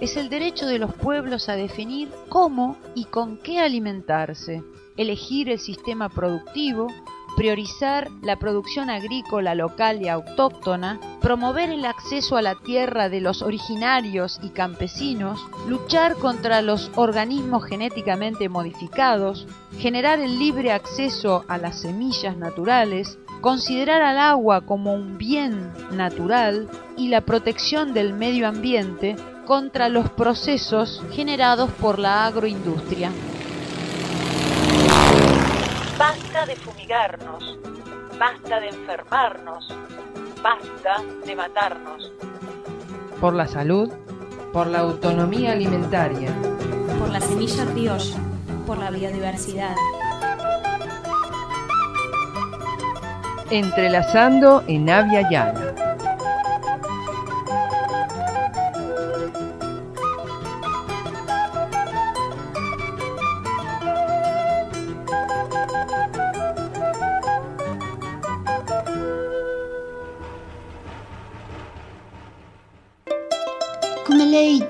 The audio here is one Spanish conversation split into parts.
Es el derecho de los pueblos a definir cómo y con qué alimentarse, elegir el sistema productivo, priorizar la producción agrícola local y autóctona, promover el acceso a la tierra de los originarios y campesinos, luchar contra los organismos genéticamente modificados, generar el libre acceso a las semillas naturales, considerar al agua como un bien natural y la protección del medio ambiente contra los procesos generados por la agroindustria. Basta de fumigarnos, basta de enfermarnos, basta de matarnos. Por la salud, por la autonomía alimentaria, por la semilla criolla, por la biodiversidad. Entrelazando en Avia Yala.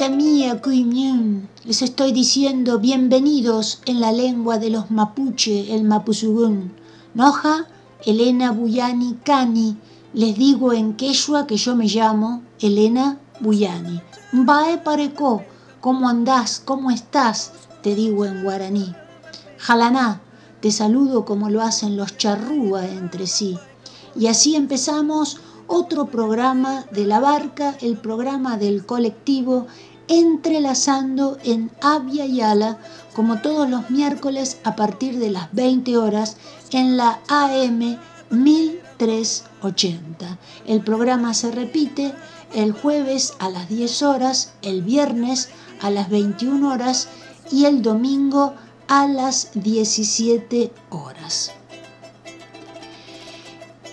mía, les estoy diciendo bienvenidos en la lengua de los mapuche, el mapuzugún. Noja, Elena Buyani Cani, les digo en quechua que yo me llamo Elena Buyani. Mbae pareco, ¿cómo andás? ¿Cómo estás? Te digo en guaraní. Jalaná, te saludo como lo hacen los charrúa entre sí. Y así empezamos otro programa de la barca, el programa del colectivo entrelazando en Avia Yala, como todos los miércoles a partir de las 20 horas en la AM 1380. El programa se repite el jueves a las 10 horas, el viernes a las 21 horas y el domingo a las 17 horas.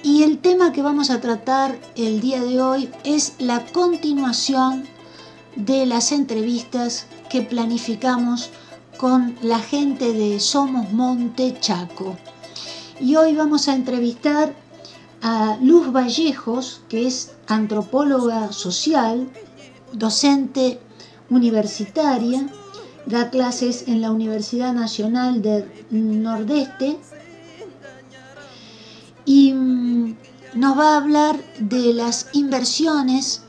Y el tema que vamos a tratar el día de hoy es la continuación de las entrevistas que planificamos con la gente de Somos Monte Chaco. Y hoy vamos a entrevistar a Luz Vallejos, que es antropóloga social, docente universitaria, da clases en la Universidad Nacional del Nordeste y mm, nos va a hablar de las inversiones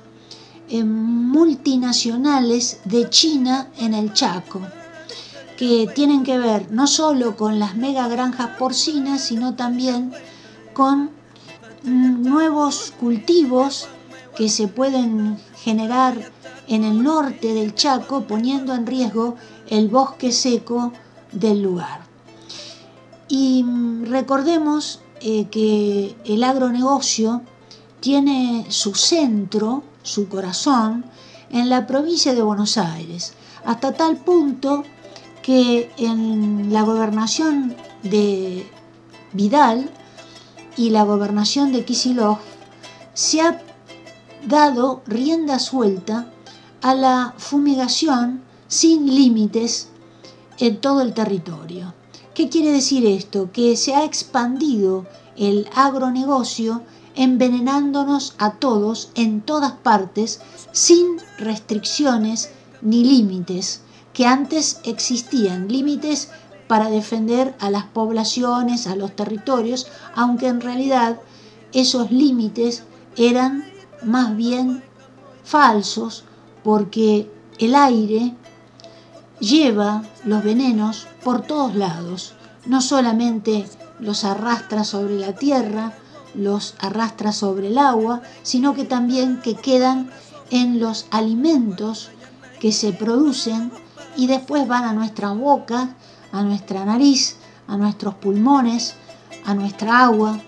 multinacionales de China en el Chaco, que tienen que ver no solo con las mega granjas porcinas, sino también con nuevos cultivos que se pueden generar en el norte del Chaco, poniendo en riesgo el bosque seco del lugar. Y mm, recordemos eh, que el agronegocio tiene su centro su corazón en la provincia de Buenos Aires, hasta tal punto que en la gobernación de Vidal y la gobernación de Kisilov se ha dado rienda suelta a la fumigación sin límites en todo el territorio. ¿Qué quiere decir esto? Que se ha expandido el agronegocio envenenándonos a todos en todas partes sin restricciones ni límites, que antes existían límites para defender a las poblaciones, a los territorios, aunque en realidad esos límites eran más bien falsos porque el aire lleva los venenos por todos lados, no solamente los arrastra sobre la tierra, los arrastra sobre el agua, sino que también que quedan en los alimentos que se producen y después van a nuestra boca, a nuestra nariz, a nuestros pulmones, a nuestra agua.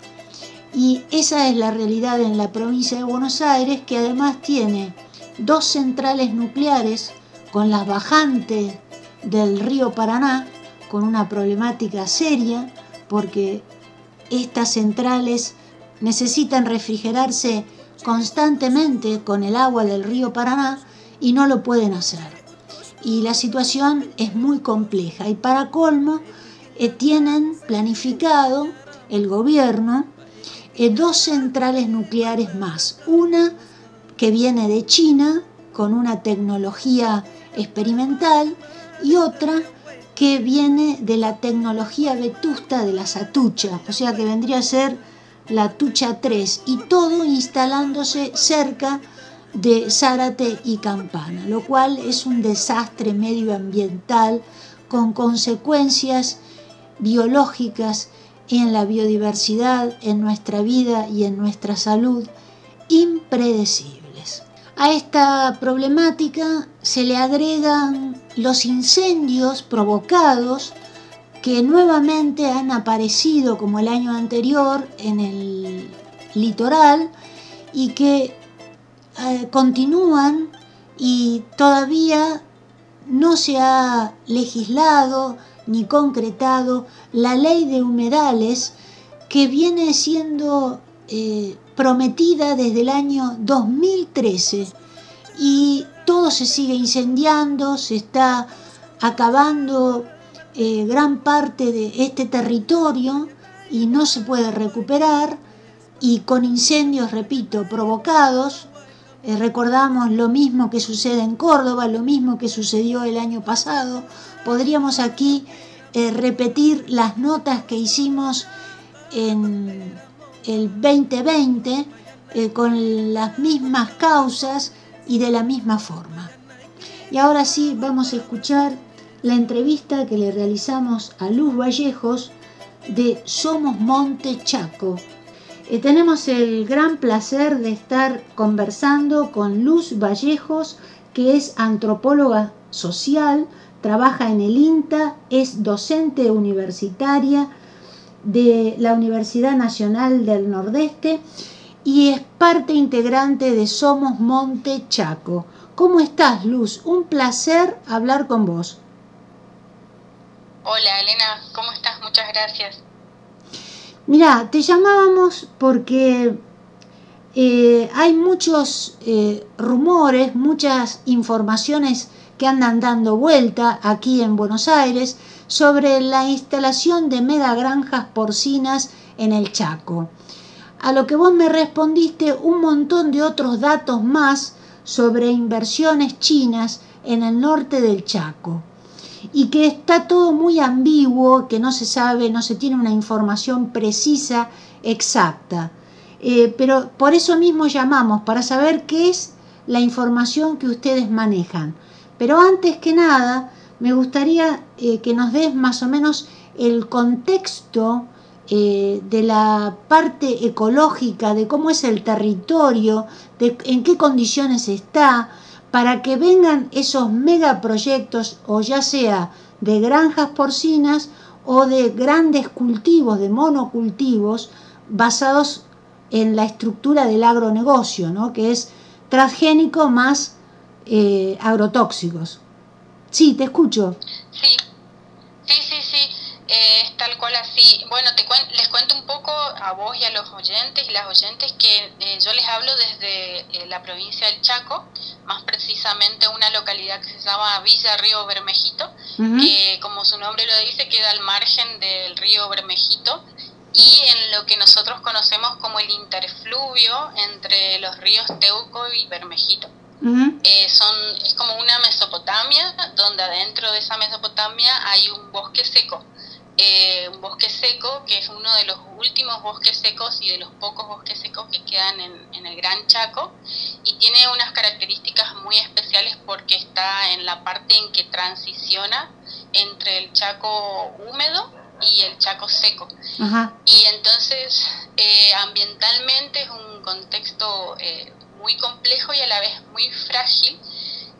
Y esa es la realidad en la provincia de Buenos Aires, que además tiene dos centrales nucleares con las bajantes del río Paraná, con una problemática seria, porque estas centrales necesitan refrigerarse constantemente con el agua del río Paraná y no lo pueden hacer. Y la situación es muy compleja. Y para colmo, eh, tienen planificado el gobierno eh, dos centrales nucleares más. Una que viene de China con una tecnología experimental y otra que viene de la tecnología vetusta de la Satucha, o sea que vendría a ser la Tucha 3 y todo instalándose cerca de Zárate y Campana, lo cual es un desastre medioambiental con consecuencias biológicas en la biodiversidad, en nuestra vida y en nuestra salud impredecibles. A esta problemática se le agregan los incendios provocados que nuevamente han aparecido como el año anterior en el litoral y que eh, continúan y todavía no se ha legislado ni concretado la ley de humedales que viene siendo eh, prometida desde el año 2013 y todo se sigue incendiando, se está acabando eh, gran parte de este territorio y no se puede recuperar y con incendios, repito, provocados. Eh, recordamos lo mismo que sucede en Córdoba, lo mismo que sucedió el año pasado. Podríamos aquí eh, repetir las notas que hicimos en el 2020 con las mismas causas y de la misma forma. Y ahora sí vamos a escuchar la entrevista que le realizamos a Luz Vallejos de Somos Monte Chaco. Eh, tenemos el gran placer de estar conversando con Luz Vallejos, que es antropóloga social, trabaja en el INTA, es docente universitaria de la Universidad Nacional del Nordeste y es parte integrante de Somos Monte Chaco. ¿Cómo estás, Luz? Un placer hablar con vos. Hola Elena, ¿cómo estás? Muchas gracias. Mira, te llamábamos porque eh, hay muchos eh, rumores, muchas informaciones que andan dando vuelta aquí en Buenos Aires sobre la instalación de megagranjas porcinas en el Chaco. A lo que vos me respondiste un montón de otros datos más sobre inversiones chinas en el norte del Chaco y que está todo muy ambiguo, que no se sabe, no se tiene una información precisa, exacta. Eh, pero por eso mismo llamamos, para saber qué es la información que ustedes manejan. Pero antes que nada, me gustaría eh, que nos des más o menos el contexto eh, de la parte ecológica, de cómo es el territorio, de en qué condiciones está, para que vengan esos megaproyectos, o ya sea de granjas porcinas o de grandes cultivos, de monocultivos, basados en la estructura del agronegocio, ¿no? que es transgénico más eh, agrotóxicos. Sí, te escucho. Sí, Eh, es tal cual así. Bueno, te les cuento un poco a vos y a los oyentes y las oyentes que eh, yo les hablo desde eh, la provincia del Chaco, más precisamente una localidad que se llama Villa Río Bermejito, que como su nombre lo dice queda al margen del río Bermejito y en lo que nosotros conocemos como el interfluvio entre los ríos Teuco y Bermejito. son, es como una Mesopotamia, donde adentro de esa Mesopotamia hay un bosque seco. Eh, un bosque seco, que es uno de los últimos bosques secos y de los pocos bosques secos que quedan en, el Gran Chaco, y tiene unas características muy especiales porque está en la parte en que transiciona entre el Chaco húmedo y el Chaco seco. Y entonces eh, ambientalmente es un contexto eh, muy complejo y a la vez muy frágil.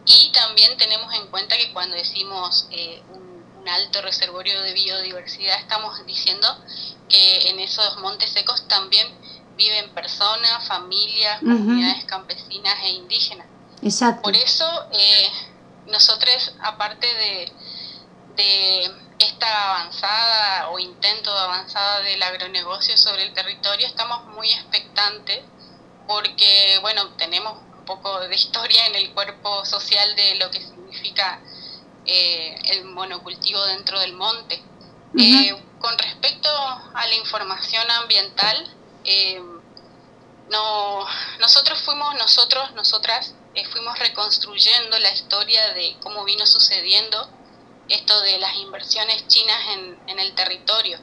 Y también tenemos en cuenta que cuando decimos eh, un, alto reservorio de biodiversidad estamos diciendo que en esos montes secos también viven personas, familias, comunidades campesinas e indígenas. Exacto. Por eso nosotros, aparte de, de esta avanzada o intento de avanzada del agronegocio sobre el territorio, estamos muy expectantes porque, bueno, tenemos un poco de historia en el cuerpo social de lo que significa eh, el monocultivo dentro del monte. Eh, con respecto a la información ambiental, eh, no, nosotros fuimos, nosotros, nosotras, fuimos reconstruyendo la historia de cómo vino sucediendo esto de las inversiones chinas en, el territorio.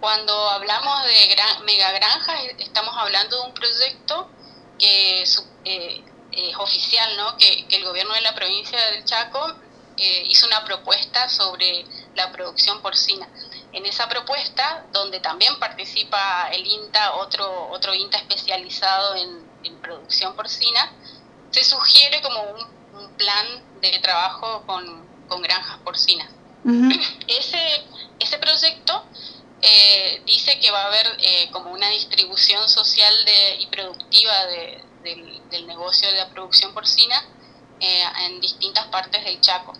Cuando hablamos de gran, megagranjas, estamos hablando de un proyecto que eh, es oficial, ¿no? que, el gobierno de la provincia del Chaco eh, hizo una propuesta sobre la producción porcina. En esa propuesta, donde también participa el INTA, otro, otro INTA especializado en, producción porcina, se sugiere como un, un plan de trabajo con con granjas porcinas. ese, ese proyecto eh, dice que va a haber eh, como una distribución social de, y productiva de, del, negocio de la producción porcina eh, en distintas partes del Chaco.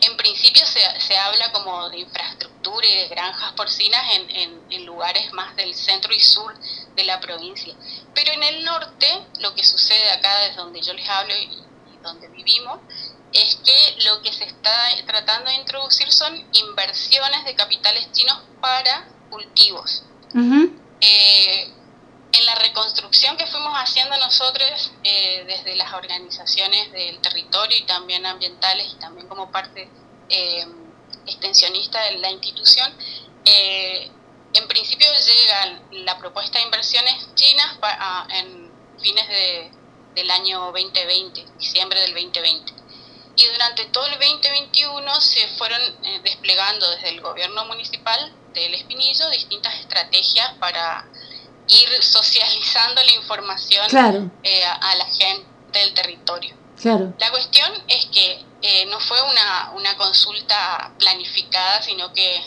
En principio se, se, habla como de infraestructura y de granjas porcinas en, en, en, lugares más del centro y sur de la provincia. Pero en el norte, lo que sucede acá desde donde yo les hablo y, y donde vivimos, es que lo que se está tratando de introducir son inversiones de capitales chinos para cultivos. Eh, en la reconstrucción que fuimos haciendo nosotros eh, desde las organizaciones del territorio y también ambientales y también como parte eh, extensionista de la institución, en principio llega la propuesta de inversiones chinas en fines de, del año 2020, diciembre del 2020 y durante todo el 2021 se fueron eh, desplegando desde el gobierno municipal del Espinillo distintas estrategias para ir socializando la información eh, a, la gente del territorio. La cuestión es que eh, no fue una, una, consulta planificada, sino que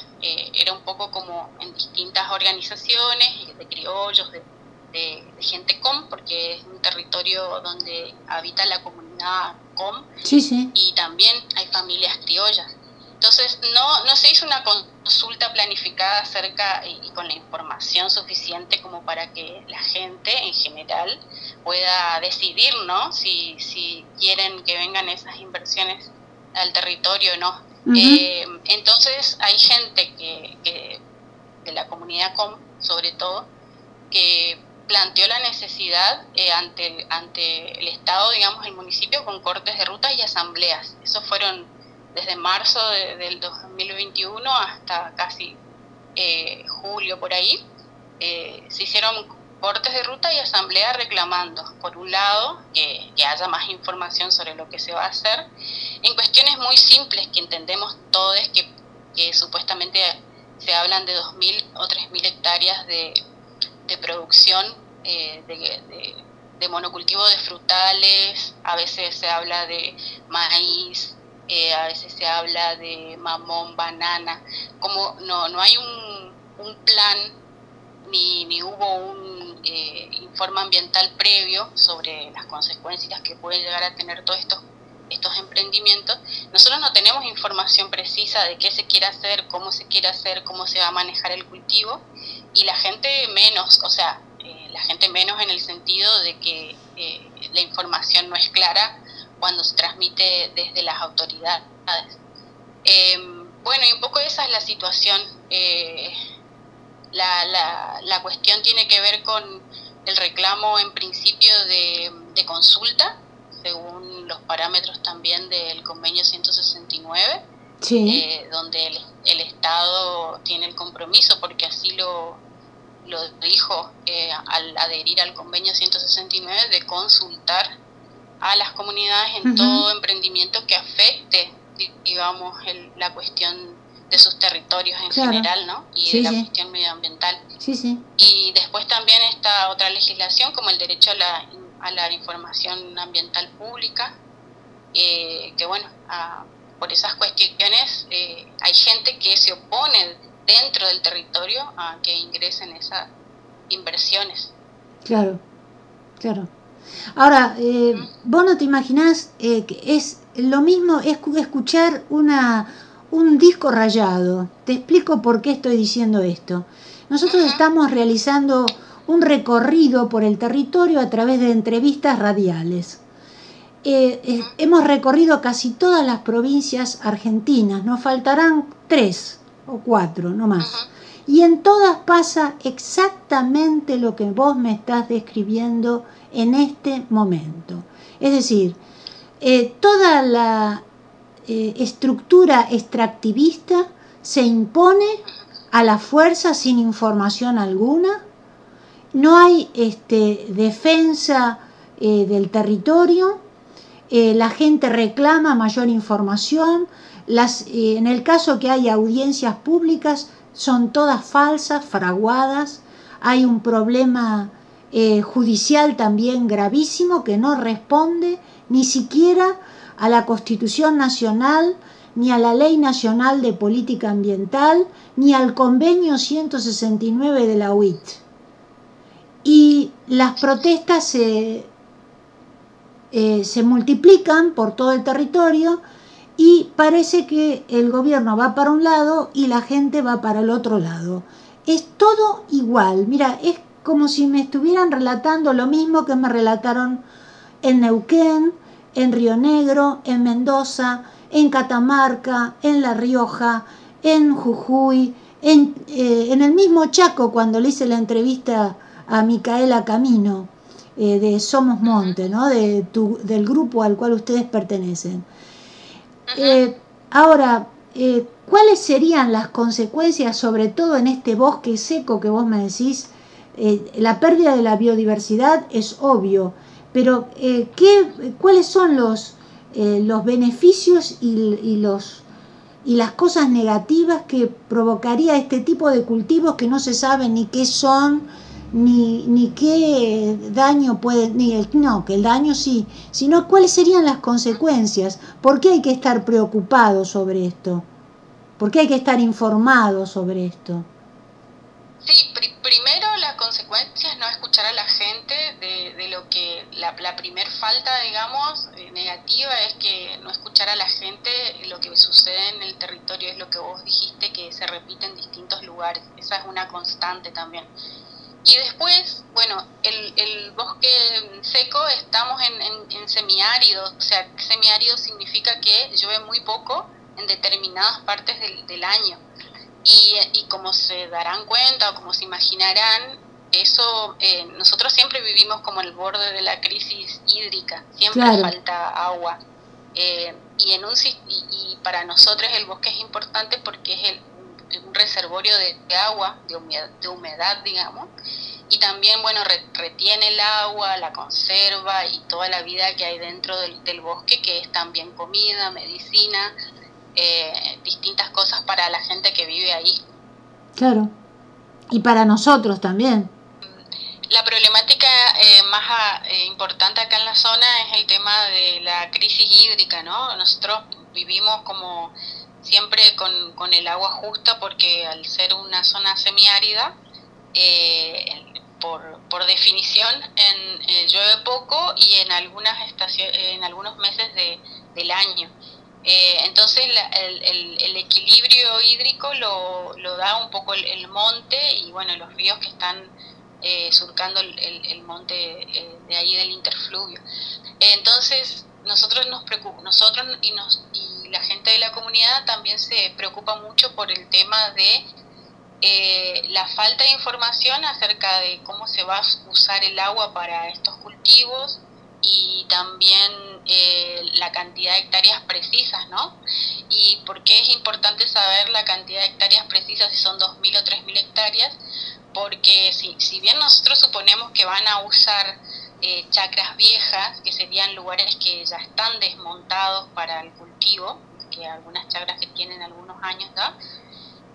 era un poco como en distintas organizaciones de criollos, de, de, de gente com, porque es un territorio donde habita la comunidad y también hay familias criollas. Entonces, no, no se hizo una consulta planificada acerca y, con la información suficiente como para que la gente en general pueda decidir, ¿no? Si, si quieren que vengan esas inversiones al territorio o no. Eh, entonces, hay gente que, que, de la comunidad COM, sobre todo, que planteó la necesidad eh, ante, el, ante el Estado, digamos, el municipio, con cortes de rutas y asambleas. Eso fueron desde marzo del 2021 hasta casi eh, julio por ahí. Eh, se hicieron cortes de ruta y asambleas reclamando, por un lado, que, haya más información sobre lo que se va a hacer, en cuestiones muy simples que entendemos todos, que, que supuestamente se hablan de 2.000 o 3.000 hectáreas de, de producción eh, de, monocultivo de frutales, a veces se habla de maíz, eh, a veces se habla de mamón, banana, como no, no hay un, un plan ni, ni hubo un eh, informe ambiental previo sobre las consecuencias que pueden llegar a tener todos estos estos emprendimientos, nosotros no tenemos información precisa de qué se quiere hacer, cómo se quiere hacer, cómo se va a manejar el cultivo y la gente menos, o sea, eh, la gente menos en el sentido de que eh, la información no es clara cuando se transmite desde las autoridades. Em, bueno, y un poco esa es la situación. Eh, la, la, la, cuestión tiene que ver con el reclamo en principio de, de consulta, según los parámetros también del convenio 169, donde el, el Estado tiene el compromiso, porque así lo, lo dijo eh, al adherir al convenio 169 de consultar a las comunidades en todo emprendimiento que afecte, digamos, la cuestión de sus territorios en general, ¿no? Y de la cuestión medioambiental. Sí, sí. Y después también está otra legislación como el derecho a la, a la información ambiental pública, eh, que bueno, por esas cuestiones eh, hay gente que se opone dentro del territorio a que ingresen esas inversiones. Claro, claro. Ahora, eh, vos no te imaginás que es lo mismo es escuchar una, un disco rayado. Te explico por qué estoy diciendo esto. Nosotros estamos realizando un recorrido por el territorio a través de entrevistas radiales. Eh, eh, hemos recorrido casi todas las provincias argentinas, nos faltarán tres o cuatro, no más. Y en todas pasa exactamente lo que vos me estás describiendo en este momento. Es decir, eh, toda la estructura extractivista se impone a la fuerza sin información alguna, no hay este, defensa del territorio, eh, la gente reclama mayor información, eh, en el caso que haya audiencias públicas son todas falsas, fraguadas, hay un problema eh, judicial también gravísimo que no responde ni siquiera a la Constitución Nacional, ni a la Ley Nacional de Política Ambiental, ni al Convenio 169 de la UIT. Y las protestas se eh, se multiplican por todo el territorio y parece que el gobierno va para un lado y la gente va para el otro lado. Es todo igual, mira, es como si me estuvieran relatando lo mismo que me relataron en Neuquén, en Río Negro, en Mendoza, en Catamarca, en La Rioja, en Jujuy, en, eh, en el mismo Chaco cuando le hice la entrevista a Micaela Camino. Eh, de Somos Monte, ¿no? de tu, del grupo al cual ustedes pertenecen. Eh, ahora, eh, ¿cuáles serían las consecuencias, sobre todo en este bosque seco que vos me decís? la pérdida de la biodiversidad es obvio, pero ¿qué, ¿cuáles son los, los beneficios y, y, los, y las cosas negativas que provocaría este tipo de cultivos que no se sabe ni qué son? Ni, ni qué daño puede, ni el, no, que el daño sí, sino cuáles serían las consecuencias, por qué hay que estar preocupado sobre esto, por qué hay que estar informado sobre esto. Sí, primero las consecuencias no escuchar a la gente de, de lo que la, la primer falta, digamos, eh, negativa es que no escuchar a la gente lo que sucede en el territorio es lo que vos dijiste que se repite en distintos lugares, esa es una constante también y después, bueno, el, el bosque seco estamos en, en, semiárido, o sea, semiárido significa que llueve muy poco en determinadas partes del, del año. Y, y, como se darán cuenta o como se imaginarán, eso eh, nosotros siempre vivimos como el borde de la crisis hídrica, siempre falta agua. Eh, y, en un, y, y, para nosotros el bosque es importante porque es el, un reservorio de, agua, de humedad, de humedad, digamos, y también, bueno, retiene el agua, la conserva y toda la vida que hay dentro del, bosque, que es también comida, medicina, eh, distintas cosas para la gente que vive ahí. Claro, y para nosotros también. La problemática eh, más ah, eh, importante acá en la zona es el tema de la crisis hídrica, ¿no? Nosotros vivimos como siempre con, con el agua justa porque al ser una zona semiárida, eh, por, por, definición eh, llueve poco y en algunas estaciones, en algunos meses de, del año. Eh, entonces el, el, el, equilibrio hídrico lo, lo da un poco el, monte y bueno los ríos que están eh, surcando el, monte de ahí del interfluvio. entonces nosotros nos preocupa, nosotros y nos y la de la comunidad también se preocupa mucho por el tema de eh, la falta de información acerca de cómo se va a usar el agua para estos cultivos y también eh, la cantidad de hectáreas precisas, ¿no? Y por qué es importante saber la cantidad de hectáreas precisas, si son 2.000 o 3.000 hectáreas, porque si, si bien nosotros suponemos que van a usar eh, chacras viejas, que serían lugares que ya están desmontados para el cultivo, que algunas chacras que tienen algunos años,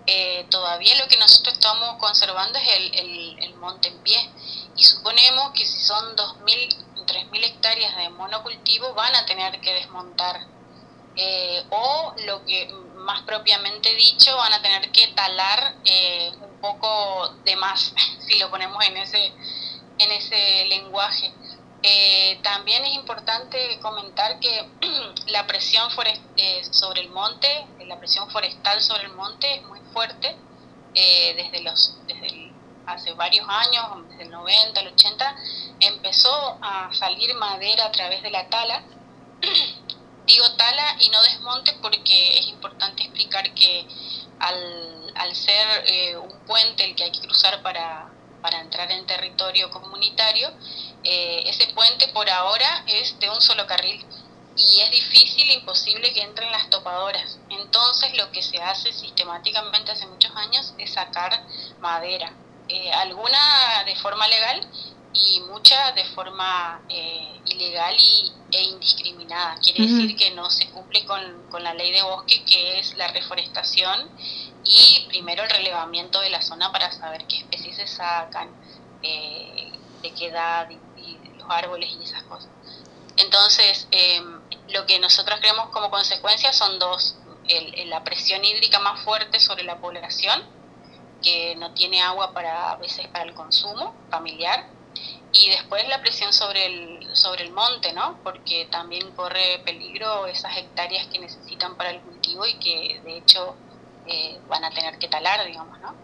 eh, todavía lo que nosotros estamos conservando es el, el, monte en pie. Y suponemos que si son 2.000, 3.000 hectáreas de monocultivo, van a tener que desmontar. Eh, o lo que más propiamente dicho, van a tener que talar eh, un poco de más, si lo ponemos en ese, en ese lenguaje. Eh, también es importante comentar que la presión eh, sobre el monte, la presión forestal sobre el monte es muy fuerte eh, desde los desde hace varios años, desde el 90, el 80, empezó a salir madera a través de la tala. Digo tala y no desmonte porque es importante explicar que al, al ser un puente el que hay que cruzar para, para entrar en territorio comunitario, eh, ese puente por ahora es de un solo carril y es difícil imposible que entren las topadoras. Entonces lo que se hace sistemáticamente hace muchos años es sacar madera, eh, alguna de forma legal y mucha de forma eh, ilegal y, e indiscriminada. Quiere decir que no se cumple con, con la ley de bosque, que es la reforestación y primero el relevamiento de la zona para saber qué especies se sacan, eh, de qué edad y, los árboles y esas cosas. Entonces, em, lo que nosotros creemos como consecuencia son dos, el, la presión hídrica más fuerte sobre la población, que no tiene agua para a veces para el consumo familiar, y después la presión sobre el, sobre el monte, ¿no? Porque también corre peligro esas hectáreas que necesitan para el cultivo y que de hecho eh, van a tener que talar, digamos, ¿no?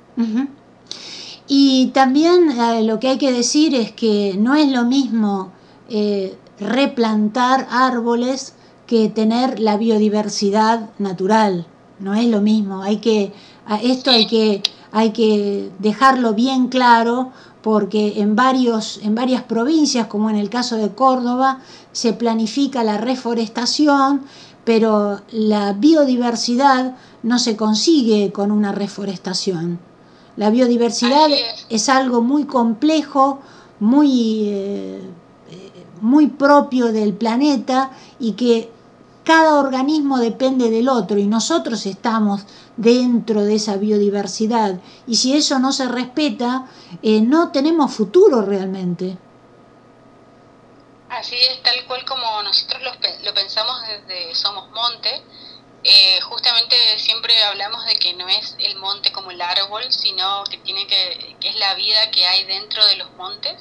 Y también eh, lo que hay que decir es que no es lo mismo eh, replantar árboles que tener la biodiversidad natural. No es lo mismo. Hay que esto hay que hay que dejarlo bien claro porque en varios en varias provincias como en el caso de Córdoba se planifica la reforestación, pero la biodiversidad no se consigue con una reforestación. La biodiversidad es. algo muy complejo, muy, eh, muy propio del planeta y que cada organismo depende del otro y nosotros estamos dentro de esa biodiversidad y si eso no se respeta, eh, no tenemos futuro realmente. Así es, tal cual como nosotros lo, lo pensamos desde Somos Monte, eh, justamente siempre hablamos de que no es el monte como el árbol, sino que tiene que, que es la vida que hay dentro de los montes.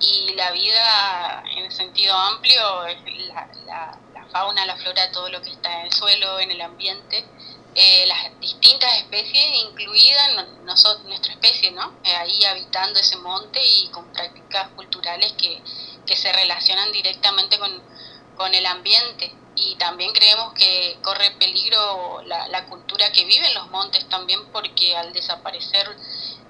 Y la vida en el sentido amplio es la, la, fauna, la flora, todo lo que está en el suelo, en el ambiente, eh, las distintas especies, incluida nosotros, nuestra especie, ¿no? Eh, ahí habitando ese monte y con prácticas culturales que, que se relacionan directamente con, con el ambiente y también creemos que corre peligro la, la, cultura que vive en los montes también porque al desaparecer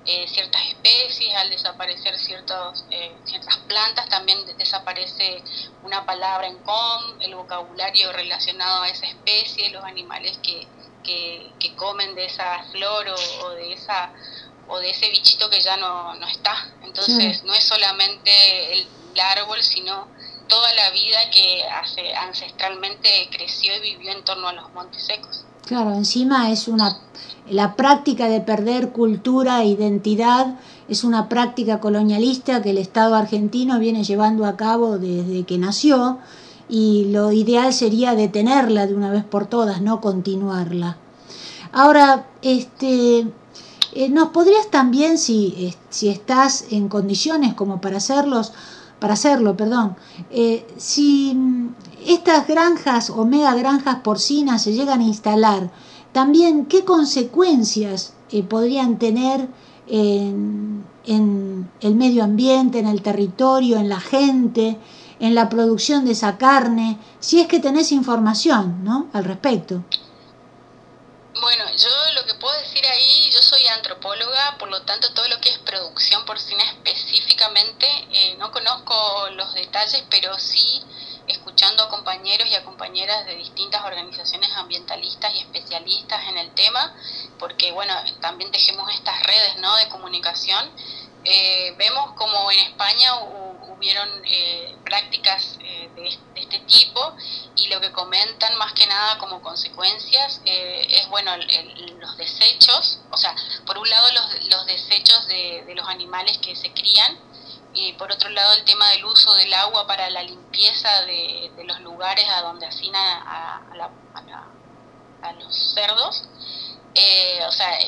eh, ciertas especies, al desaparecer ciertos, eh, ciertas plantas, también desaparece una palabra en com, el vocabulario relacionado a esa especie, los animales que, que, que comen de esa flor o, o, de esa o de ese bichito que ya no, no está. Entonces no es solamente el, el árbol, sino toda la vida que hace, ancestralmente creció y vivió en torno a los montes secos. Claro, encima es una la práctica de perder cultura e identidad es una práctica colonialista que el Estado argentino viene llevando a cabo desde que nació y lo ideal sería detenerla de una vez por todas, no continuarla. Ahora, este, eh, ¿nos podrías también, si, si estás en condiciones como para hacerlos, para hacerlo, perdón, eh, si estas granjas o mega granjas porcinas se llegan a instalar, también qué consecuencias eh, podrían tener en, en, el medio ambiente, en el territorio, en la gente, en la producción de esa carne, si es que tenés información ¿no? al respecto. Bueno, yo lo que puedo decir ahí, yo soy antropóloga, por lo tanto todo lo que es producción porcina específicamente, eh, no conozco los detalles, pero sí escuchando a compañeros y a compañeras de distintas organizaciones ambientalistas y especialistas en el tema, porque bueno, también tejemos estas redes ¿no? de comunicación. Eh, vemos como en España hubieron eh, prácticas eh, de, este tipo y lo que comentan más que nada como consecuencias eh, es, bueno, los desechos, o sea, por un lado los, los desechos de, de los animales que se crían, y por otro lado el tema del uso del agua para la limpieza de, de los lugares a donde hacina a, los cerdos. Eh, o sea,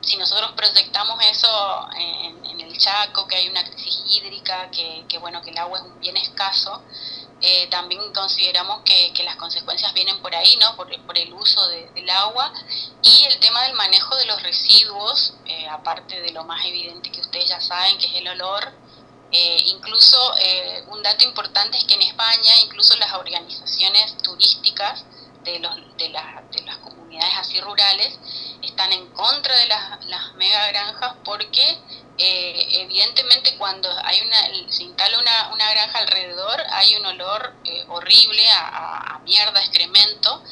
si nosotros proyectamos eso en, el Chaco, que hay una crisis hídrica, que, que, bueno, que el agua es bien escaso, eh, también consideramos que, que, las consecuencias vienen por ahí, ¿no? Por, por el uso del agua y el tema del manejo de los residuos, eh, aparte de lo más evidente que ustedes ya saben, que es el olor, eh, incluso eh, un dato importante es que en España, incluso las organizaciones turísticas de, los, de, de las comunidades así rurales están en contra de las, las mega granjas porque eh, evidentemente cuando hay una, se instala una, una granja alrededor hay un olor horrible a, a, mierda, excremento,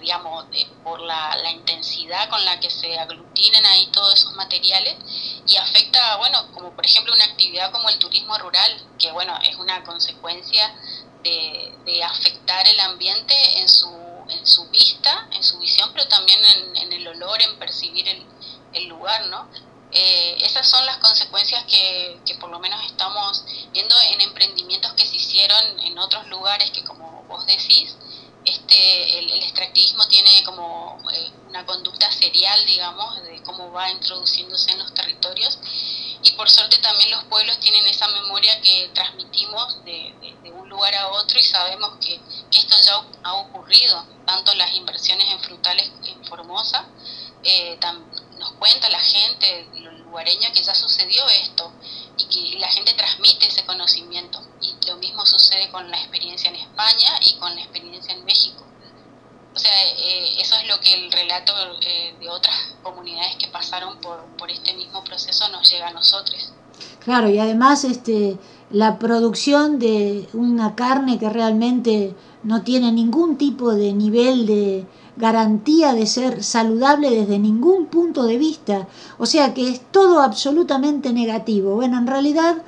digamos, por la, intensidad con la que se aglutinan ahí todos esos materiales y afecta, bueno, como por ejemplo una actividad como el turismo rural, que bueno, es una consecuencia de, afectar el ambiente en su, en su vista, en su visión, pero también en, el olor, en percibir el, lugar, ¿no? Eh, esas son las consecuencias que, por lo menos estamos viendo en emprendimientos que se hicieron en otros lugares que, como vos decís, este, el, extractivismo tiene como eh, una conducta serial, digamos, de cómo va introduciéndose en los territorios. Y por suerte también los pueblos tienen esa memoria que transmitimos de, un lugar a otro y sabemos que, esto ya ha ocurrido, tanto las inversiones en frutales en Formosa, eh, nos cuenta la gente, los lugareños, que ya sucedió esto y que la gente transmite ese conocimiento. Y lo mismo sucede con la experiencia en España y con la experiencia en México. O sea, eh, eso es lo que el relato eh, de otras comunidades que pasaron por, por este mismo proceso nos llega a nosotros. Claro, y además este, la producción de una carne que realmente no tiene ningún tipo de nivel de garantía de ser saludable desde ningún punto de vista. O sea que es todo absolutamente negativo. Bueno, en realidad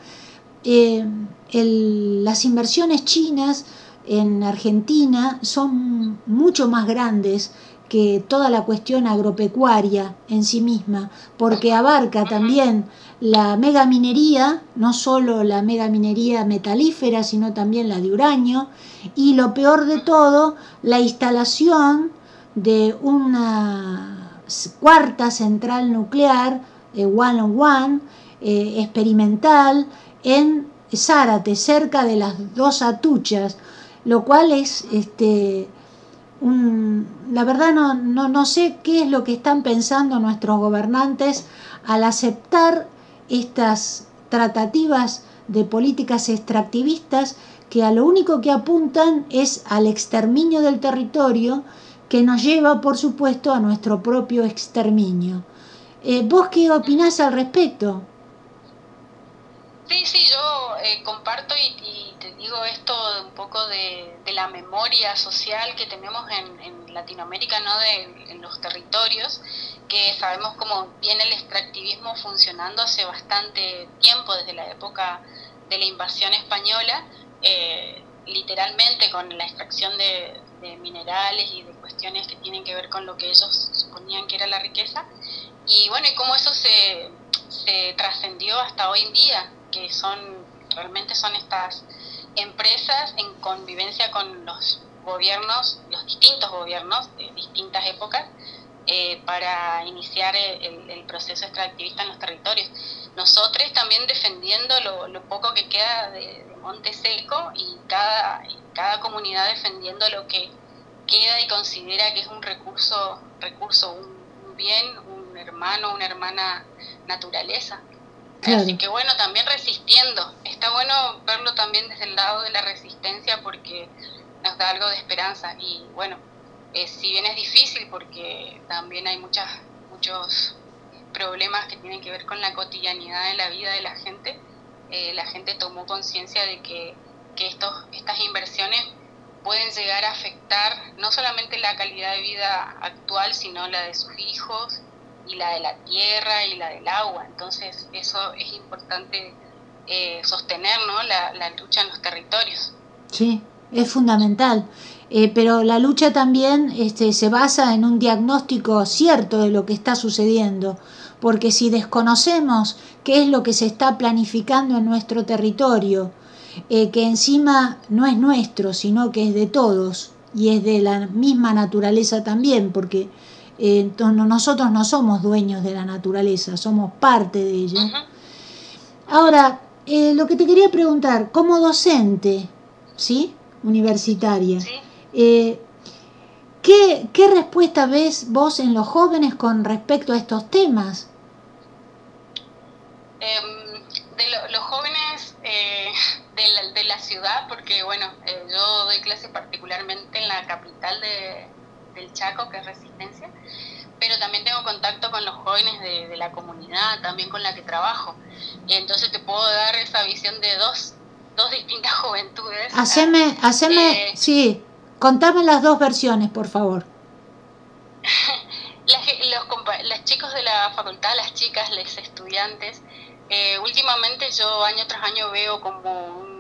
eh, el, las inversiones chinas en Argentina son mucho más grandes que toda la cuestión agropecuaria en sí misma, porque abarca también la megaminería, no solo la megaminería metalífera, sino también la de uranio, y lo peor de todo, la instalación de una cuarta central nuclear, eh, one on one, eh, experimental, en Zárate, cerca de las dos atuchas, lo cual es, este, la verdad no, no, no sé qué es lo que están pensando nuestros gobernantes al aceptar estas tratativas de políticas extractivistas que a lo único que apuntan es al exterminio del territorio que nos lleva, por supuesto, a nuestro propio exterminio. Eh, ¿Vos qué opinás al respecto? Sí, sí, yo eh, comparto y, te digo esto un poco de, la memoria social que tenemos en, Latinoamérica, ¿no? De, en los territorios, que sabemos cómo viene el extractivismo funcionando hace bastante tiempo, desde la época de la invasión española, eh, literalmente con la extracción de, de minerales y de cuestiones que tienen que ver con lo que ellos suponían que era la riqueza. Y bueno, y cómo eso se, se trascendió hasta hoy en día, que son realmente son estas empresas en convivencia con los gobiernos, los distintos gobiernos de distintas épocas, eh, para iniciar el, proceso extractivista en los territorios. Nosotros también defendiendo lo, lo poco que queda de, Monte Seco y cada, cada comunidad defendiendo lo que queda y considera que es un recurso, recurso un bien, un hermano, una hermana naturaleza. Así que bueno, también resistiendo. Está bueno verlo también desde el lado de la resistencia porque nos da algo de esperanza. Y bueno, eh, si bien es difícil porque también hay muchas, muchos problemas que tienen que ver con la cotidianidad de la vida de la gente, eh, la gente tomó conciencia de que, que estos, estas inversiones pueden llegar a afectar no solamente la calidad de vida actual, sino la de sus hijos y la de la tierra y la del agua. Entonces eso es importante eh, sostener ¿no? la, la, lucha en los territorios. Sí, es fundamental. Eh, pero la lucha también este, se basa en un diagnóstico cierto de lo que está sucediendo, porque si desconocemos qué es lo que se está planificando en nuestro territorio, eh, que encima no es nuestro, sino que es de todos y es de la misma naturaleza también, porque eh, nosotros no somos dueños de la naturaleza, somos parte de ella. Ahora, lo que te quería preguntar, como docente, ¿sí? Universitaria, eh, ¿qué, ¿Qué respuesta ves vos en los jóvenes con respecto a estos temas? Em, de los jóvenes eh, de, la, de, la, ciudad, porque bueno, eh, yo doy clases particularmente en la capital de, del Chaco, que es Resistencia, pero también tengo contacto con los jóvenes de, de la comunidad, también con la que trabajo. Y entonces te puedo dar esa visión de dos, dos distintas juventudes. Haceme, haceme, sí, Contame las dos versiones, por favor. los, chicos de la facultad, las chicas, los estudiantes, eh, últimamente yo año tras año veo como un,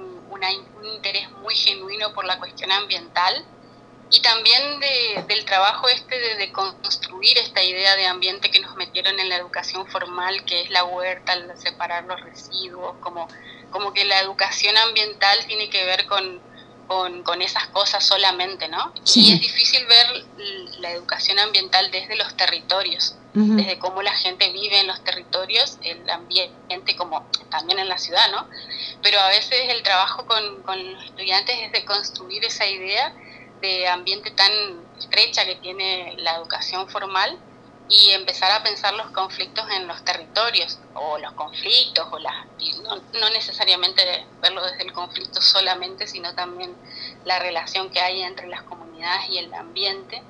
interés muy genuino por la cuestión ambiental y también del trabajo este de, construir esta idea de ambiente que nos metieron en la educación formal, que es la huerta, el separar los residuos, como, como que la educación ambiental tiene que ver con con, con esas cosas solamente, ¿no? Y es difícil ver la educación ambiental desde los territorios, desde cómo la gente vive en los territorios, el ambiente como también en la ciudad, ¿no? Pero a veces el trabajo con, con los estudiantes es de construir esa idea de ambiente tan estrecha que tiene la educación formal y empezar a pensar los conflictos en los territorios o los conflictos o las no, no, necesariamente verlo desde el conflicto solamente sino también la relación que hay entre las comunidades y el ambiente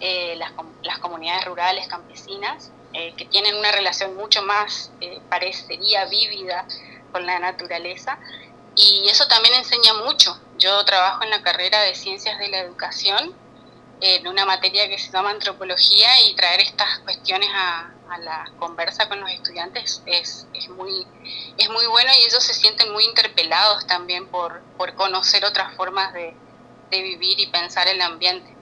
eh, las, las, comunidades rurales campesinas eh, que tienen una relación mucho más eh, parecería vívida con la naturaleza y eso también enseña mucho yo trabajo en la carrera de ciencias de la educación en una materia que se llama antropología y traer estas cuestiones a, la conversa con los estudiantes es, es, muy, es muy bueno y ellos se sienten muy interpelados también por, por conocer otras formas de, de vivir y pensar el ambiente.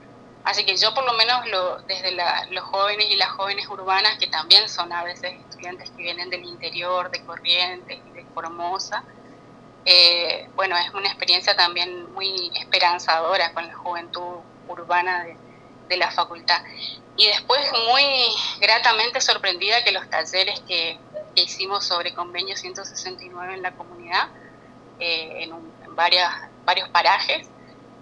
Así que yo por lo menos lo, desde los jóvenes y las jóvenes urbanas, que también son a veces estudiantes que vienen del interior, de Corrientes y de Formosa, eh, bueno, es una experiencia también muy esperanzadora con la juventud urbana de, la facultad. Y después muy gratamente sorprendida que los talleres que, hicimos sobre convenio 169 en la comunidad, eh, en, varias, varios parajes,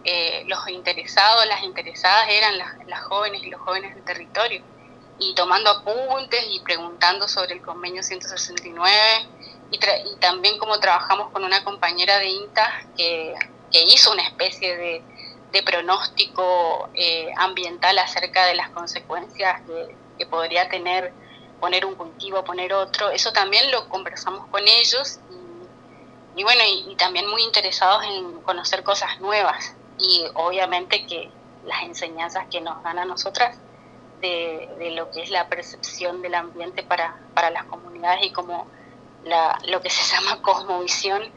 eh, los interesados, las interesadas eran las, jóvenes y los jóvenes del territorio, y tomando apuntes y preguntando sobre el convenio 169, y, y también como trabajamos con una compañera de INTA que, hizo una especie de, de pronóstico eh, ambiental acerca de las consecuencias que podría tener poner un cultivo, poner otro. Eso también lo conversamos con ellos y, bueno, y, también muy interesados en conocer cosas nuevas y obviamente que las enseñanzas que nos dan a nosotras de, lo que es la percepción del ambiente para, para las comunidades y como la, lo que se llama cosmovisión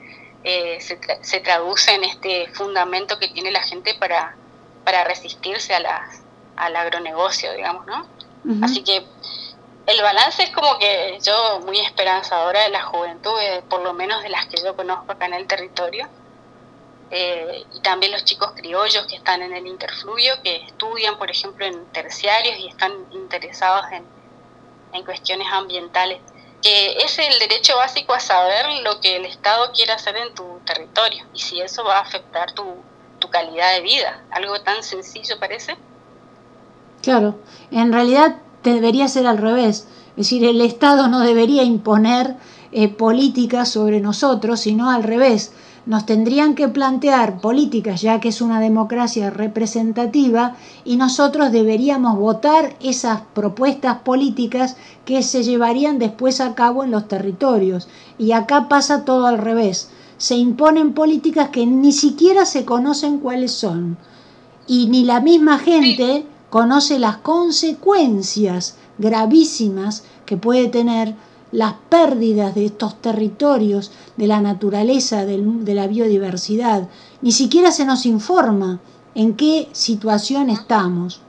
eh, se, traduce en este fundamento que tiene la gente para, para resistirse a la, al agronegocio, digamos, ¿no? Así que el balance es como que yo muy esperanzadora de la juventud, eh, por lo menos de las que yo conozco acá en el territorio, eh, y también los chicos criollos que están en el interfluvio, que estudian, por ejemplo, en terciarios y están interesados en, en cuestiones ambientales es el derecho básico a saber lo que el Estado quiere hacer en tu territorio y si eso va a afectar tu, tu calidad de vida. Algo tan sencillo parece. Claro, en realidad debería ser al revés. Es decir, el Estado no debería imponer eh, políticas sobre nosotros, sino al revés nos tendrían que plantear políticas, ya que es una democracia representativa, y nosotros deberíamos votar esas propuestas políticas que se llevarían después a cabo en los territorios. Y acá pasa todo al revés. Se imponen políticas que ni siquiera se conocen cuáles son. Y ni la misma gente conoce las consecuencias gravísimas que puede tener las pérdidas de estos territorios, de la naturaleza, de la biodiversidad. Ni siquiera se nos informa en qué situación estamos.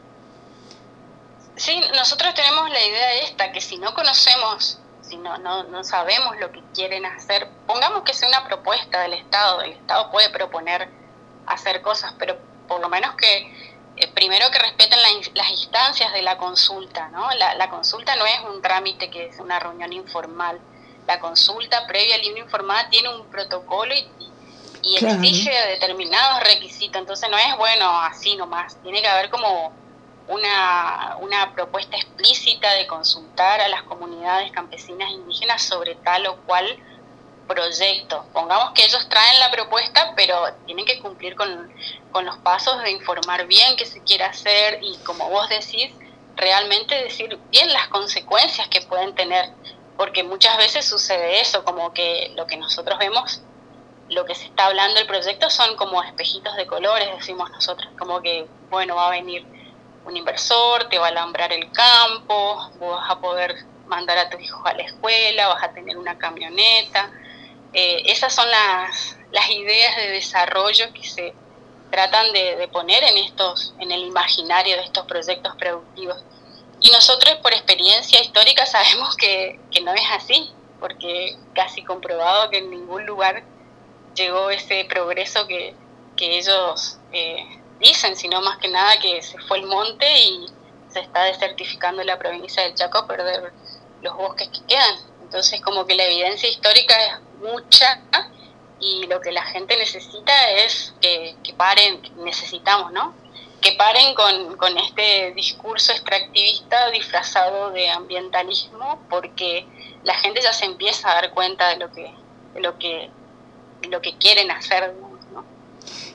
Sí, nosotros tenemos la idea esta, que si no conocemos, si no, no, sabemos lo que quieren hacer, pongamos que sea una propuesta del Estado, el Estado puede proponer hacer cosas, pero por lo menos que eh, primero que respeten las instancias de la consulta, ¿no? La, consulta no es un trámite que es una reunión informal. La consulta previa libre informada tiene un protocolo y, y exige determinados requisitos, entonces no es bueno así nomás, tiene que haber como una, una propuesta explícita de consultar a las comunidades campesinas indígenas sobre tal o cual proyecto. Pongamos que ellos traen la propuesta, pero tienen que cumplir con, los pasos de informar bien qué se quiere hacer y, como vos decís, realmente decir bien las consecuencias que pueden tener, porque muchas veces sucede eso, como que lo que nosotros vemos, lo que se está hablando del proyecto son como espejitos de colores, decimos nosotros, como que, bueno, va a venir un inversor, te va a alambrar el campo, vos vas a poder mandar a tus hijos a la escuela, vas a tener una camioneta, eh, esas son las, ideas de desarrollo que se tratan de, poner en estos en el imaginario de estos proyectos productivos. Y nosotros por experiencia histórica sabemos que, no es así porque casi comprobado que en ningún lugar llegó ese progreso que, ellos eh, dicen sino más que nada que se fue el monte y se está desertificando la provincia del Chaco a perder los bosques que quedan. Entonces como que la evidencia histórica es mucha y lo que la gente necesita es que, paren, necesitamos, ¿no? Que paren con, este discurso extractivista disfrazado de ambientalismo porque la gente ya se empieza a dar cuenta de lo que, de lo que, lo que quieren hacer.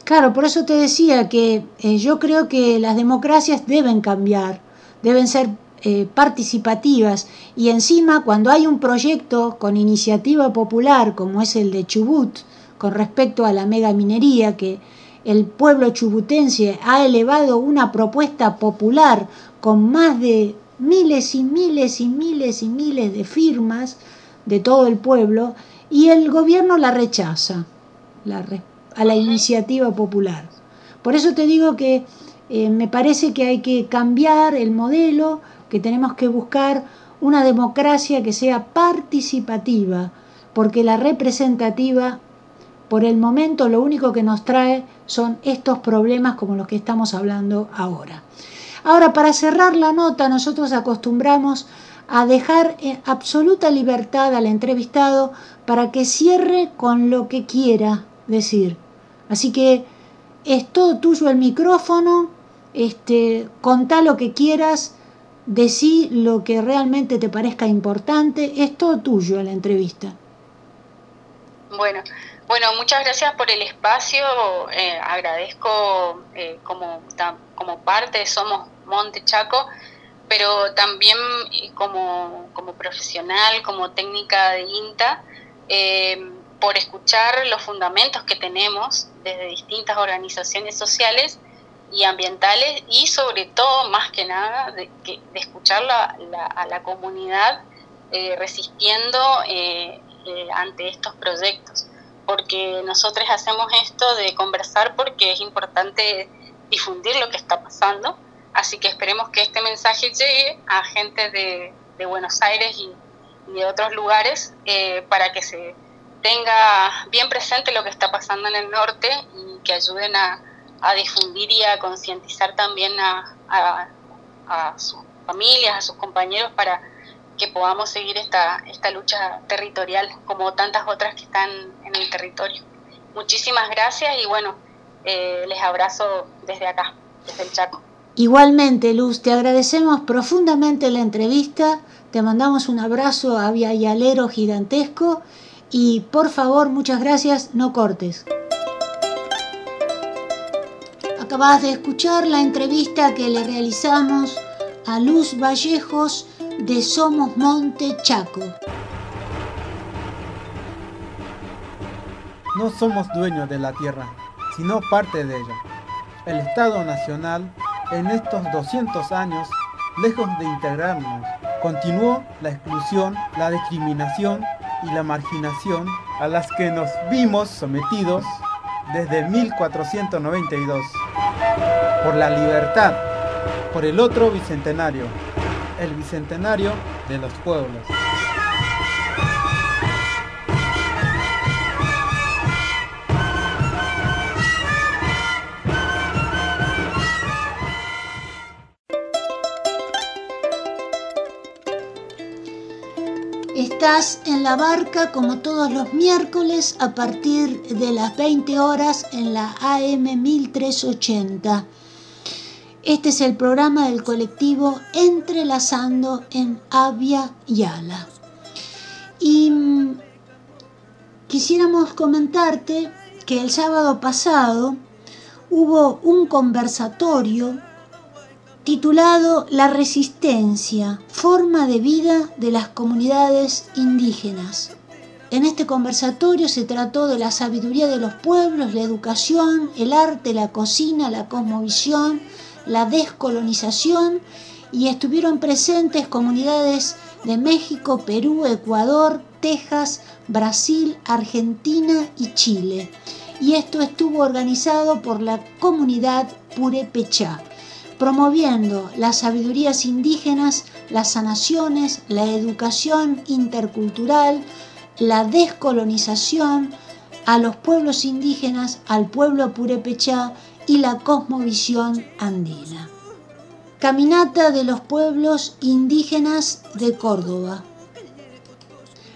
Claro, por eso te decía que eh, yo creo que las democracias deben cambiar, deben ser eh, participativas y encima cuando hay un proyecto con iniciativa popular como es el de Chubut con respecto a la mega minería que el pueblo chubutense ha elevado una propuesta popular con más de miles y miles y miles y miles de firmas de todo el pueblo y el gobierno la rechaza a la iniciativa popular. Por eso te digo que eh, me parece que hay que cambiar el modelo, que tenemos que buscar una democracia que sea participativa, porque la representativa, por el momento, lo único que nos trae son estos problemas como los que estamos hablando ahora. Ahora, para cerrar la nota, nosotros acostumbramos a dejar en absoluta libertad al entrevistado para que cierre con lo que quiera decir. Así que es todo tuyo el micrófono, este, contá lo que quieras decí lo que realmente te parezca importante, es todo tuyo en la entrevista. Bueno, bueno, muchas gracias por el espacio, eh, agradezco eh, como, como parte Somos Monte Chaco, pero también eh, como, como profesional, como técnica de INTA, por escuchar los fundamentos que tenemos desde distintas organizaciones sociales y ambientales y sobre todo, más que nada, de, de escuchar a la comunidad eh, resistiendo eh, eh, ante estos proyectos. Porque nosotros hacemos esto de conversar porque es importante difundir lo que está pasando. Así que esperemos que este mensaje llegue a gente de, Buenos Aires y, y, de otros lugares para que se tenga bien presente lo que está pasando en el norte y que ayuden a, a difundir y a concientizar también a, a, sus familias, a sus compañeros para que podamos seguir esta, esta lucha territorial como tantas otras que están en el territorio. Muchísimas gracias y bueno, eh, les abrazo desde acá, desde el Chaco. Igualmente, Luz, te agradecemos profundamente la entrevista, te mandamos un abrazo a Vialero gigantesco y por favor, muchas gracias, no cortes. Acabas de escuchar la entrevista que le realizamos a Luz Vallejos de Somos Monte Chaco. No somos dueños de la tierra, sino parte de ella. El Estado Nacional, en estos 200 años, lejos de integrarnos continuó la exclusión, la discriminación y la marginación a las que nos vimos sometidos desde 1492. Por la libertad, por el otro bicentenario, el bicentenario de los pueblos. Estás en la barca como todos los miércoles a partir de las 20 horas en la AM 1380. Este es el programa del colectivo Entrelazando en Avia Yala. Y mm, quisiéramos comentarte que el sábado pasado hubo un conversatorio titulado La resistencia, forma de vida de las comunidades indígenas. En este conversatorio se trató de la sabiduría de los pueblos, la educación, el arte, la cocina, la cosmovisión, la descolonización y estuvieron presentes comunidades de México, Perú, Ecuador, Texas, Brasil, Argentina y Chile. Y esto estuvo organizado por la comunidad Purépechá promoviendo las sabidurías indígenas, las sanaciones, la educación intercultural, la descolonización a los pueblos indígenas, al pueblo purépechá y la cosmovisión andina. Caminata de los pueblos indígenas de Córdoba.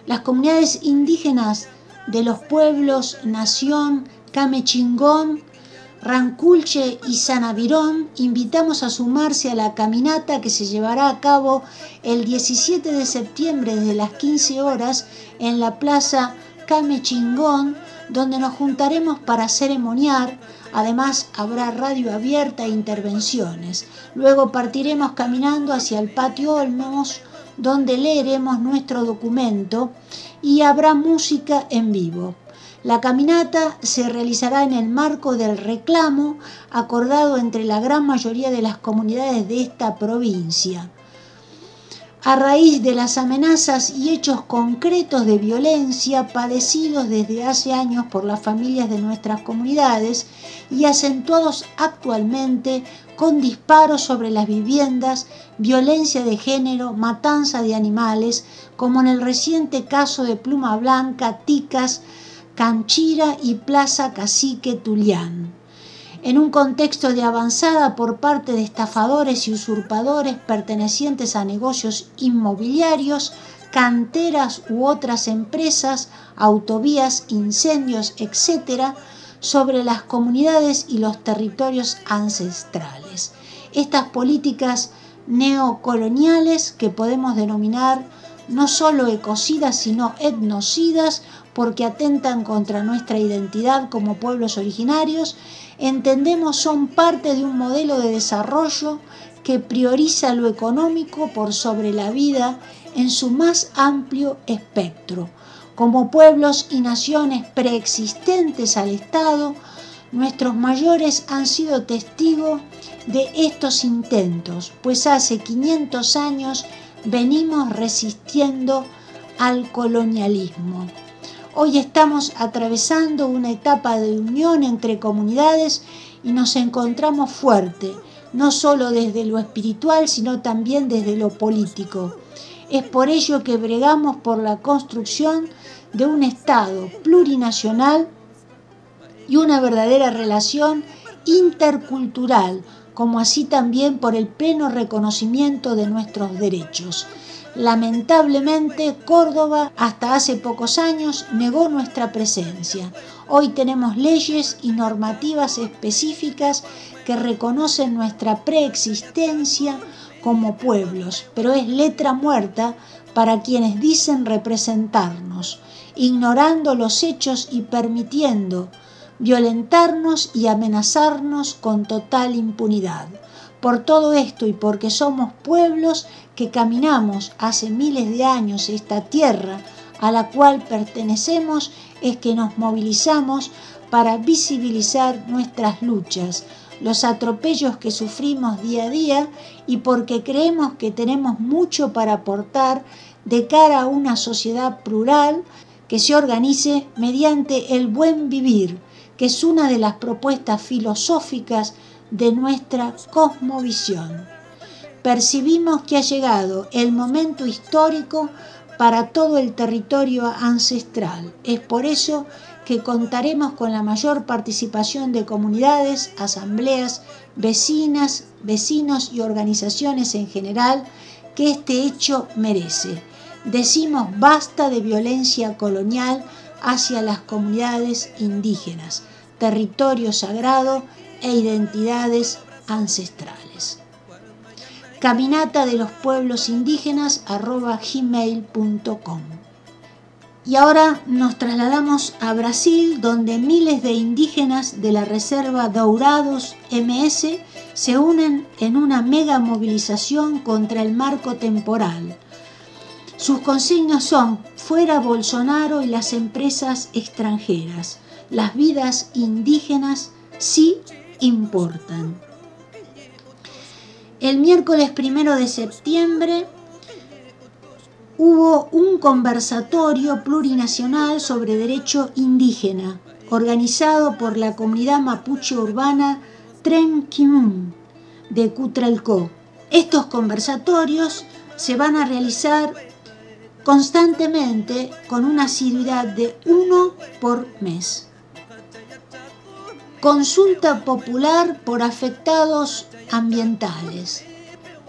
Las comunidades indígenas de los pueblos Nación, Camechingón, Ranculche y Sanavirón invitamos a sumarse a la caminata que se llevará a cabo el 17 de septiembre desde las 15 horas en la plaza Camechingón, donde nos juntaremos para ceremoniar. Además, habrá radio abierta e intervenciones. Luego partiremos caminando hacia el patio Olmos, donde leeremos nuestro documento y habrá música en vivo. La caminata se realizará en el marco del reclamo acordado entre la gran mayoría de las comunidades de esta provincia. A raíz de las amenazas y hechos concretos de violencia padecidos desde hace años por las familias de nuestras comunidades y acentuados actualmente con disparos sobre las viviendas, violencia de género, matanza de animales, como en el reciente caso de Pluma Blanca, Ticas, Canchira y Plaza Cacique Tulián. En un contexto de avanzada por parte de estafadores y usurpadores pertenecientes a negocios inmobiliarios, canteras u otras empresas, autovías, incendios, etc., sobre las comunidades y los territorios ancestrales. Estas políticas neocoloniales que podemos denominar no solo ecocidas, sino etnocidas, porque atentan contra nuestra identidad como pueblos originarios, entendemos son parte de un modelo de desarrollo que prioriza lo económico por sobre la vida en su más amplio espectro. Como pueblos y naciones preexistentes al Estado, nuestros mayores han sido testigos de estos intentos, pues hace 500 años venimos resistiendo al colonialismo. Hoy estamos atravesando una etapa de unión entre comunidades y nos encontramos fuerte, no solo desde lo espiritual, sino también desde lo político. Es por ello que bregamos por la construcción de un Estado plurinacional y una verdadera relación intercultural, como así también por el pleno reconocimiento de nuestros derechos. Lamentablemente, Córdoba hasta hace pocos años negó nuestra presencia. Hoy tenemos leyes y normativas específicas que reconocen nuestra preexistencia como pueblos, pero es letra muerta para quienes dicen representarnos, ignorando los hechos y permitiendo violentarnos y amenazarnos con total impunidad. Por todo esto y porque somos pueblos que caminamos hace miles de años esta tierra a la cual pertenecemos, es que nos movilizamos para visibilizar nuestras luchas, los atropellos que sufrimos día a día y porque creemos que tenemos mucho para aportar de cara a una sociedad plural que se organice mediante el buen vivir, que es una de las propuestas filosóficas de nuestra cosmovisión. Percibimos que ha llegado el momento histórico para todo el territorio ancestral. Es por eso que contaremos con la mayor participación de comunidades, asambleas, vecinas, vecinos y organizaciones en general que este hecho merece. Decimos basta de violencia colonial hacia las comunidades indígenas, territorio sagrado e identidades ancestrales. Caminata de los pueblos indígenas gmail.com y ahora nos trasladamos a Brasil, donde miles de indígenas de la Reserva Dourados MS se unen en una mega movilización contra el marco temporal. Sus consignas son fuera Bolsonaro y las empresas extranjeras. Las vidas indígenas sí importan. El miércoles primero de septiembre hubo un conversatorio plurinacional sobre derecho indígena, organizado por la comunidad mapuche urbana Tren de Cutralcó. Estos conversatorios se van a realizar constantemente con una asiduidad de uno por mes. Consulta popular por afectados ambientales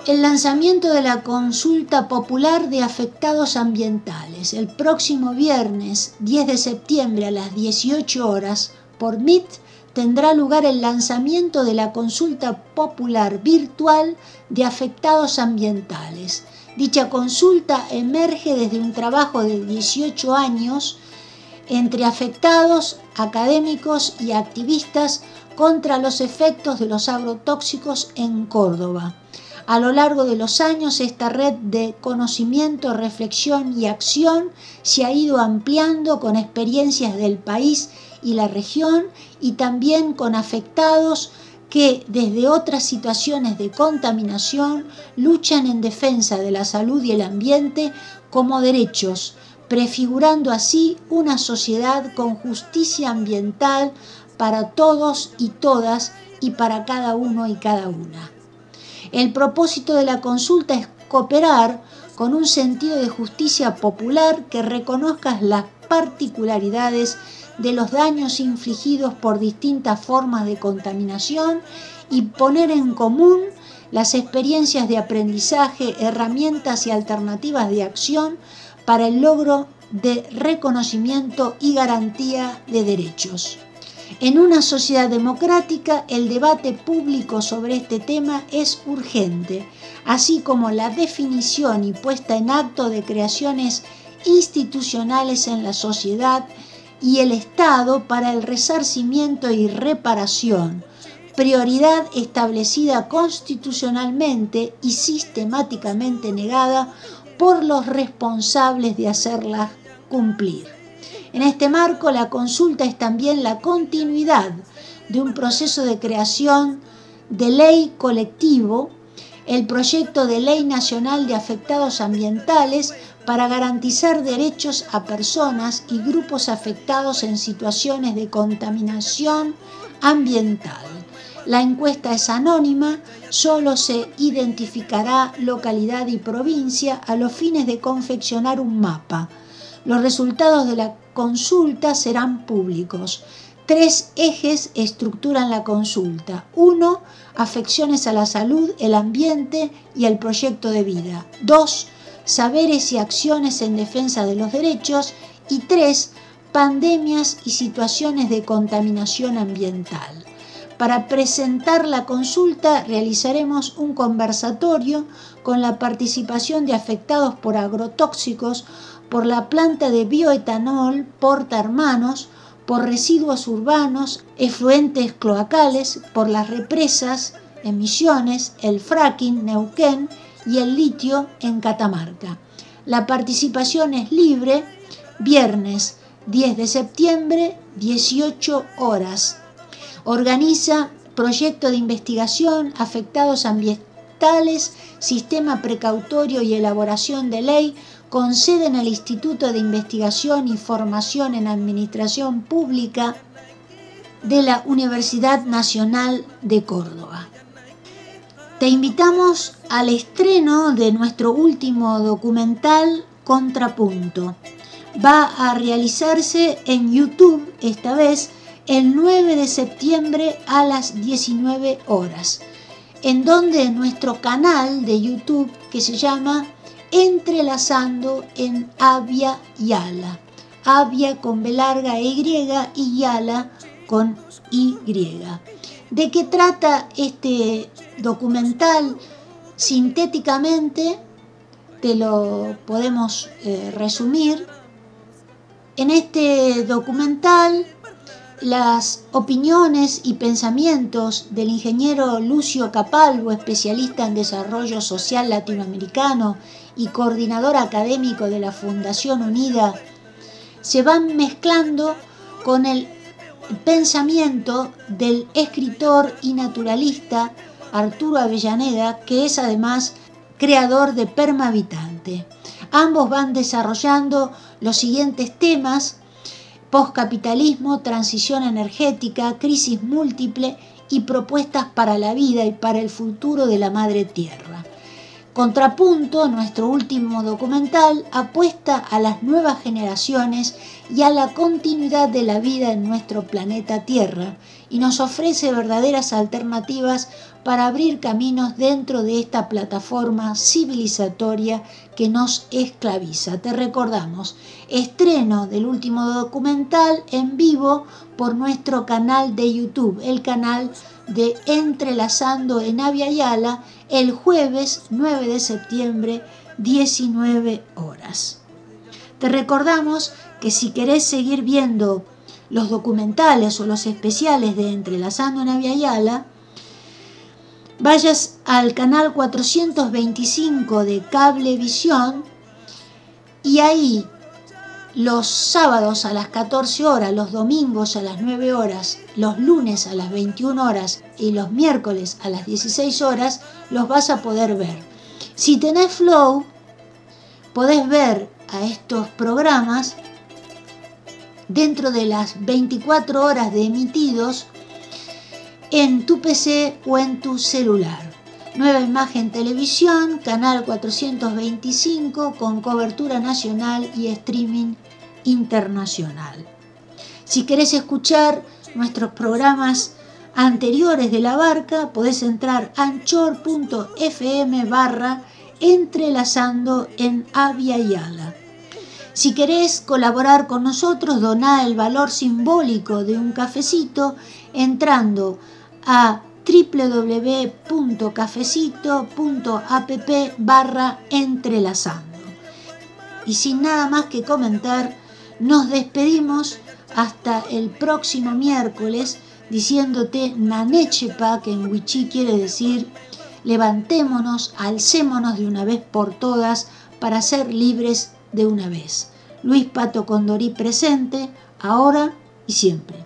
el lanzamiento de la consulta popular de afectados ambientales el próximo viernes 10 de septiembre a las 18 horas por MIT tendrá lugar el lanzamiento de la consulta popular virtual de afectados ambientales. Dicha consulta emerge desde un trabajo de 18 años entre afectados, académicos y activistas contra los efectos de los agrotóxicos en Córdoba. A lo largo de los años, esta red de conocimiento, reflexión y acción se ha ido ampliando con experiencias del país y la región y también con afectados que desde otras situaciones de contaminación luchan en defensa de la salud y el ambiente como derechos, prefigurando así una sociedad con justicia ambiental para todos y todas y para cada uno y cada una. El propósito de la consulta es cooperar con un sentido de justicia popular que reconozca las particularidades de los daños infligidos por distintas formas de contaminación y poner en común las experiencias de aprendizaje, herramientas y alternativas de acción para el logro de reconocimiento y garantía de derechos. En una sociedad democrática el debate público sobre este tema es urgente, así como la definición y puesta en acto de creaciones institucionales en la sociedad y el Estado para el resarcimiento y reparación, prioridad establecida constitucionalmente y sistemáticamente negada por los responsables de hacerla cumplir. En este marco, la consulta es también la continuidad de un proceso de creación de ley colectivo, el proyecto de ley nacional de afectados ambientales para garantizar derechos a personas y grupos afectados en situaciones de contaminación ambiental. La encuesta es anónima, solo se identificará localidad y provincia a los fines de confeccionar un mapa. Los resultados de la consulta serán públicos. Tres ejes estructuran la consulta. Uno, afecciones a la salud, el ambiente y el proyecto de vida. Dos, saberes y acciones en defensa de los derechos. Y tres, pandemias y situaciones de contaminación ambiental. Para presentar la consulta realizaremos un conversatorio con la participación de afectados por agrotóxicos por la planta de bioetanol Porta Hermanos, por residuos urbanos, efluentes cloacales, por las represas, emisiones, el fracking, Neuquén y el litio en Catamarca. La participación es libre, viernes 10 de septiembre, 18 horas. Organiza proyecto de investigación, afectados ambientales, sistema precautorio y elaboración de ley, con sede en el Instituto de Investigación y Formación en Administración Pública de la Universidad Nacional de Córdoba. Te invitamos al estreno de nuestro último documental Contrapunto. Va a realizarse en YouTube esta vez el 9 de septiembre a las 19 horas, en donde nuestro canal de YouTube que se llama Entrelazando en Avia Yala. Avia con B larga e Y y Yala con Y. ¿De qué trata este documental? Sintéticamente te lo podemos eh, resumir. En este documental las opiniones y pensamientos del ingeniero Lucio Capalvo, especialista en desarrollo social latinoamericano y coordinador académico de la Fundación Unida, se van mezclando con el pensamiento del escritor y naturalista Arturo Avellaneda, que es además creador de Permavitante. Ambos van desarrollando los siguientes temas, postcapitalismo, transición energética, crisis múltiple y propuestas para la vida y para el futuro de la madre tierra. Contrapunto, nuestro último documental, apuesta a las nuevas generaciones y a la continuidad de la vida en nuestro planeta Tierra y nos ofrece verdaderas alternativas para abrir caminos dentro de esta plataforma civilizatoria que nos esclaviza. Te recordamos, estreno del último documental en vivo por nuestro canal de YouTube, el canal de Entrelazando en Avia Yala el jueves 9 de septiembre 19 horas. Te recordamos que si querés seguir viendo los documentales o los especiales de Entrelazando en Avia Yala, vayas al canal 425 de Cablevisión y ahí los sábados a las 14 horas, los domingos a las 9 horas, los lunes a las 21 horas y los miércoles a las 16 horas los vas a poder ver. Si tenés Flow, podés ver a estos programas dentro de las 24 horas de emitidos en tu PC o en tu celular. Nueva Imagen Televisión, canal 425 con cobertura nacional y streaming internacional. Si querés escuchar nuestros programas anteriores de la barca, podés entrar a anchor.fm barra entrelazando en Avia Yala. Si querés colaborar con nosotros, doná el valor simbólico de un cafecito entrando a www.cafecito.app barra entrelazando. Y sin nada más que comentar, nos despedimos hasta el próximo miércoles diciéndote Nanechepa, que en Wichí quiere decir levantémonos, alcémonos de una vez por todas para ser libres de una vez. Luis Pato Condorí presente, ahora y siempre.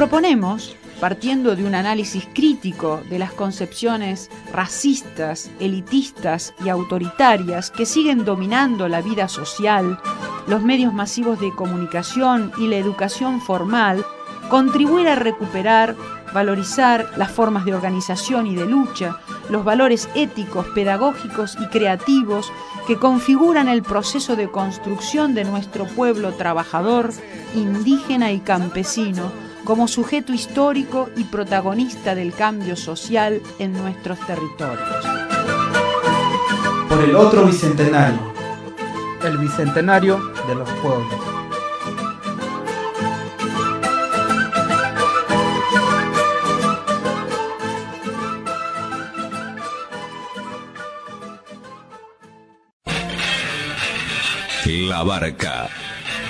Proponemos, partiendo de un análisis crítico de las concepciones racistas, elitistas y autoritarias que siguen dominando la vida social, los medios masivos de comunicación y la educación formal, contribuir a recuperar, valorizar las formas de organización y de lucha, los valores éticos, pedagógicos y creativos que configuran el proceso de construcción de nuestro pueblo trabajador, indígena y campesino, como sujeto histórico y protagonista del cambio social en nuestros territorios. Por el otro bicentenario, el bicentenario de los pueblos. La Barca.